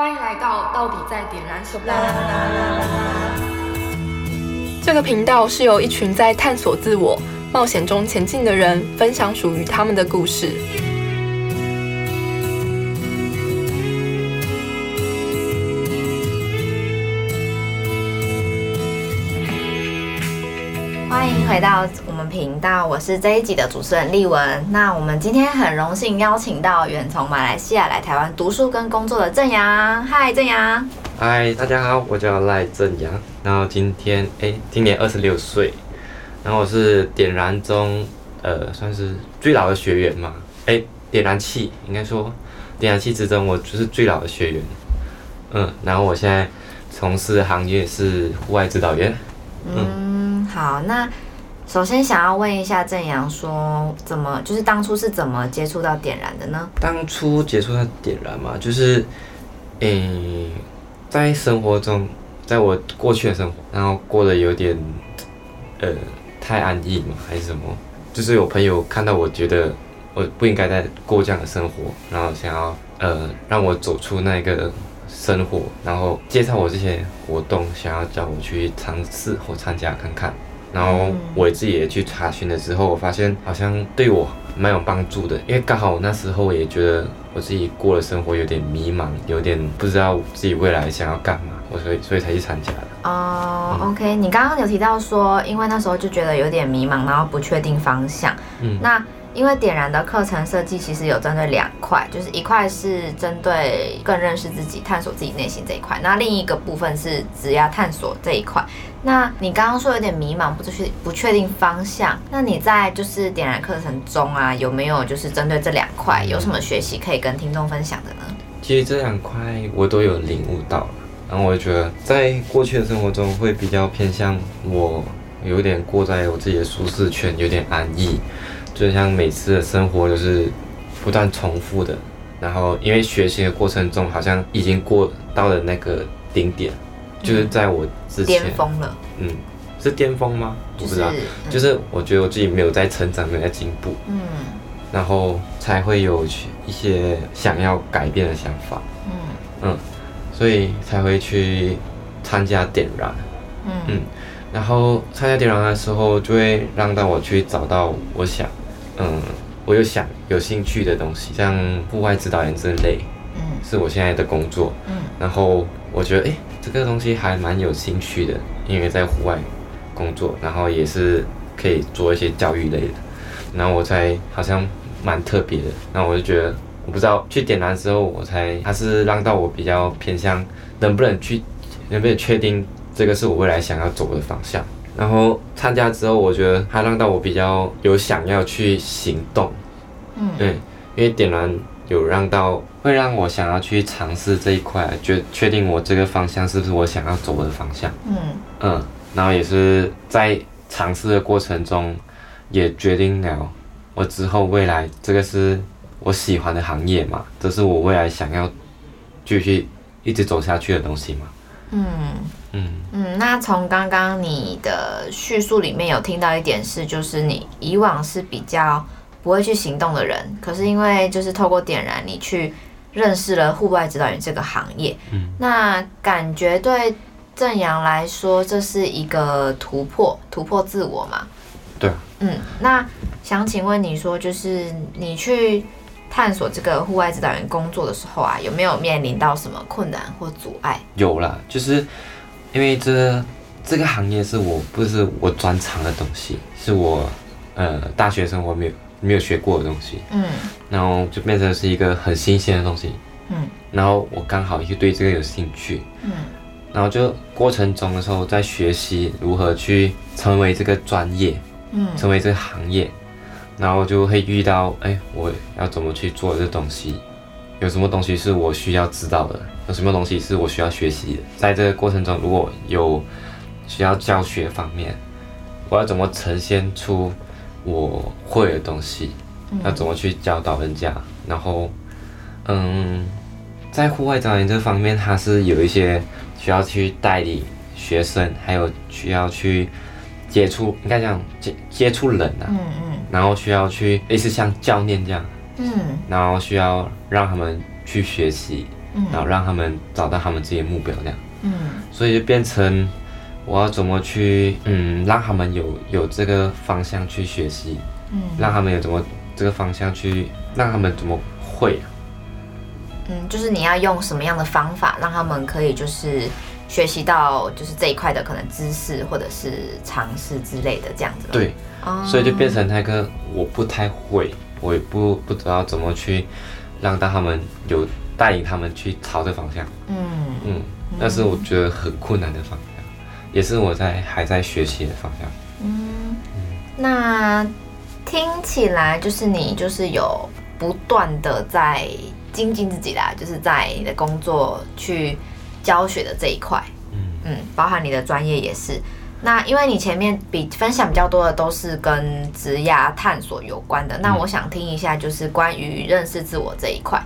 欢迎来到到底在点燃什么？这个频道是由一群在探索自我、冒险中前进的人分享属于他们的故事。欢迎回到我们频道，我是这一集的主持人丽文。那我们今天很荣幸邀请到远从马来西亚来台湾读书跟工作的郑阳。嗨，郑阳。嗨，大家好，我叫赖正阳。然后今天，哎，今年二十六岁。然后我是点燃中，呃，算是最老的学员嘛。哎，点燃器应该说，点燃器之中我就是最老的学员。嗯，然后我现在从事行业是户外指导员。嗯，好，那首先想要问一下正阳，说怎么就是当初是怎么接触到点燃的呢？当初接触到点燃嘛，就是，诶，在生活中，在我过去的生活，然后过得有点，呃，太安逸嘛，还是什么？就是有朋友看到我觉得我不应该再过这样的生活，然后想要呃让我走出那个。生活，然后介绍我这些活动，想要叫我去尝试或参加看看。然后我自己也去查询了之后，我发现好像对我蛮有帮助的。因为刚好那时候我也觉得我自己过的生活有点迷茫，有点不知道自己未来想要干嘛，我所以所以才去参加的。哦，OK，你刚刚有提到说，因为那时候就觉得有点迷茫，然后不确定方向。嗯，那。因为点燃的课程设计其实有针对两块，就是一块是针对更认识自己、探索自己内心这一块，那另一个部分是只要探索这一块。那你刚刚说有点迷茫，不确不确定方向，那你在就是点燃课程中啊，有没有就是针对这两块有什么学习可以跟听众分享的呢？其实这两块我都有领悟到然后我就觉得在过去的生活中会比较偏向我有点过在我自己的舒适圈，有点安逸。就像每次的生活都是不断重复的，然后因为学习的过程中好像已经过到了那个顶点，就是在我之前巅峰了。嗯，是巅峰吗？我不知道，就是我觉得我自己没有在成长，没有在进步。嗯，然后才会有去一些想要改变的想法。嗯嗯，所以才会去参加点燃。嗯嗯，然后参加点燃的时候，就会让到我去找到我想。嗯，我有想有兴趣的东西，像户外指导员这类，嗯，是我现在的工作，嗯，然后我觉得，哎，这个东西还蛮有兴趣的，因为在户外工作，然后也是可以做一些教育类的，然后我才好像蛮特别的，那我就觉得，我不知道去点燃之后，我才他是让到我比较偏向能不能去，能不能确定这个是我未来想要走的方向。然后参加之后，我觉得它让到我比较有想要去行动，嗯，对，因为点燃有让到会让我想要去尝试这一块，确确定我这个方向是不是我想要走的方向，嗯。嗯，然后也是在尝试的过程中，也决定了我之后未来这个是我喜欢的行业嘛，这是我未来想要继续一直走下去的东西嘛，嗯。嗯嗯，那从刚刚你的叙述里面有听到一点是，就是你以往是比较不会去行动的人，可是因为就是透过点燃，你去认识了户外指导员这个行业，嗯，那感觉对正阳来说这是一个突破，突破自我嘛？对，嗯，那想请问你说，就是你去探索这个户外指导员工作的时候啊，有没有面临到什么困难或阻碍？有啦，就是。因为这这个行业是我不是我专长的东西，是我呃大学生活没有没有学过的东西，嗯，然后就变成是一个很新鲜的东西，嗯，然后我刚好也对这个有兴趣，嗯，然后就过程中的时候在学习如何去成为这个专业，嗯，成为这个行业，然后就会遇到哎我要怎么去做这东西，有什么东西是我需要知道的。有什么东西是我需要学习的？在这个过程中，如果有需要教学方面，我要怎么呈现出我会的东西？要怎么去教导人家？然后，嗯，在户外导演这方面，它是有一些需要去带领学生，还有需要去接触，应该讲接接触人啊。嗯嗯。然后需要去类似像教练这样。嗯。然后需要让他们去学习。然后让他们找到他们自己的目标这样。嗯，所以就变成我要怎么去嗯让他们有有这个方向去学习，嗯，让他们有怎么这个方向去让他们怎么会。嗯，就是你要用什么样的方法让他们可以就是学习到就是这一块的可能知识或者是尝试之类的这样子。对，所以就变成那个我不太会，我也不不知道怎么去让到他们有带领他们去朝这方向。嗯嗯，那是我觉得很困难的方向，也是我在还在学习的方向。嗯，那听起来就是你就是有不断的在。精进自己啦，就是在你的工作去教学的这一块，嗯嗯，包含你的专业也是。那因为你前面比分享比较多的都是跟职涯探索有关的，那我想听一下，就是关于认识自我这一块，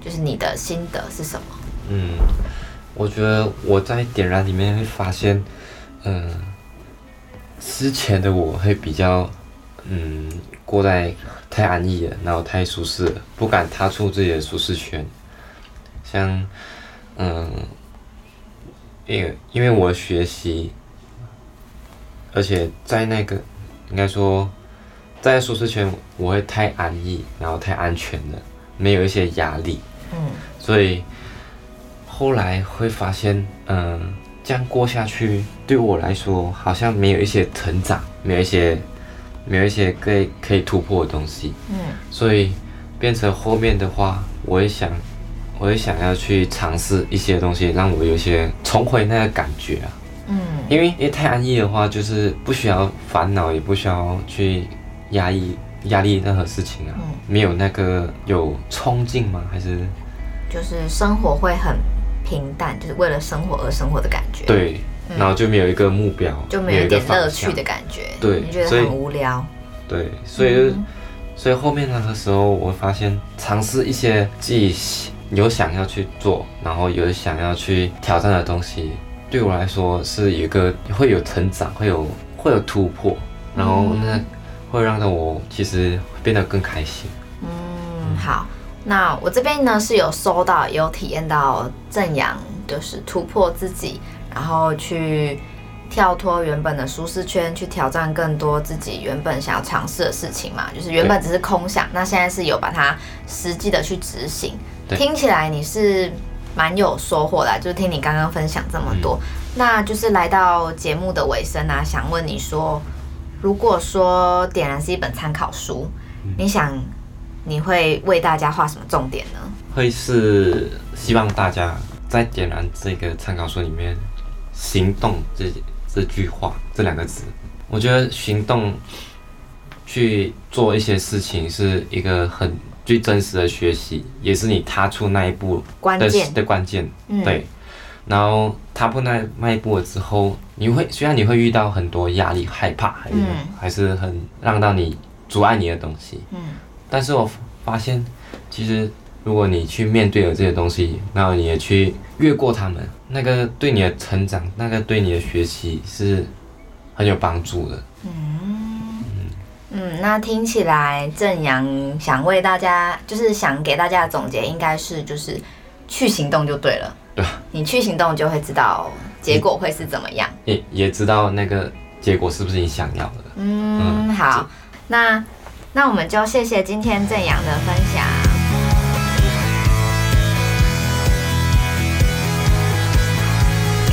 就是你的心得是什么？嗯，我觉得我在点燃里面会发现，嗯，之前的我会比较，嗯。过在太安逸了，然后太舒适了，不敢踏出自己的舒适圈。像，嗯，因为因为我学习，而且在那个应该说在舒适圈，我会太安逸，然后太安全了，没有一些压力。嗯。所以后来会发现，嗯，这样过下去对我来说好像没有一些成长，没有一些。没有一些可以可以突破的东西，嗯，所以变成后面的话，我也想，我也想要去尝试一些东西，让我有些重回那个感觉啊，嗯，因为因为太安逸的话，就是不需要烦恼，也不需要去压抑压力任何事情啊，没有那个有冲劲吗？还是？就是生活会很平淡，就是为了生活而生活的感觉，对。然后就没有一个目标，就没有一点乐趣的感觉，对，你觉得很无聊。对，所以，所以后面那个时候，我发现尝试一些自己有想要去做，然后有想要去挑战的东西，对我来说是一个会有成长，会有会有突破，然后那会让到我其实变得更开心。嗯，好，那我这边呢是有收到，有体验到正阳就是突破自己。然后去跳脱原本的舒适圈，去挑战更多自己原本想要尝试的事情嘛。就是原本只是空想，那现在是有把它实际的去执行。听起来你是蛮有收获的，就是听你刚刚分享这么多。那就是来到节目的尾声啊，想问你说，如果说点燃是一本参考书，你想你会为大家画什么重点呢？会是希望大家在点燃这个参考书里面。行动这这句话这两个字，我觉得行动去做一些事情是一个很最真实的学习，也是你踏出那一步的的关键。对，然后踏步那那一步了之后，你会虽然你会遇到很多压力、害怕，还是还是很让到你阻碍你的东西。嗯，但是我发现其实。如果你去面对了这些东西，然后你也去越过他们，那个对你的成长，那个对你的学习是很有帮助的。嗯嗯那听起来正阳想为大家，就是想给大家的总结，应该是就是去行动就对了。对，你去行动就会知道结果会是怎么样，也也知道那个结果是不是你想要的。嗯，好，那那我们就谢谢今天正阳的分享。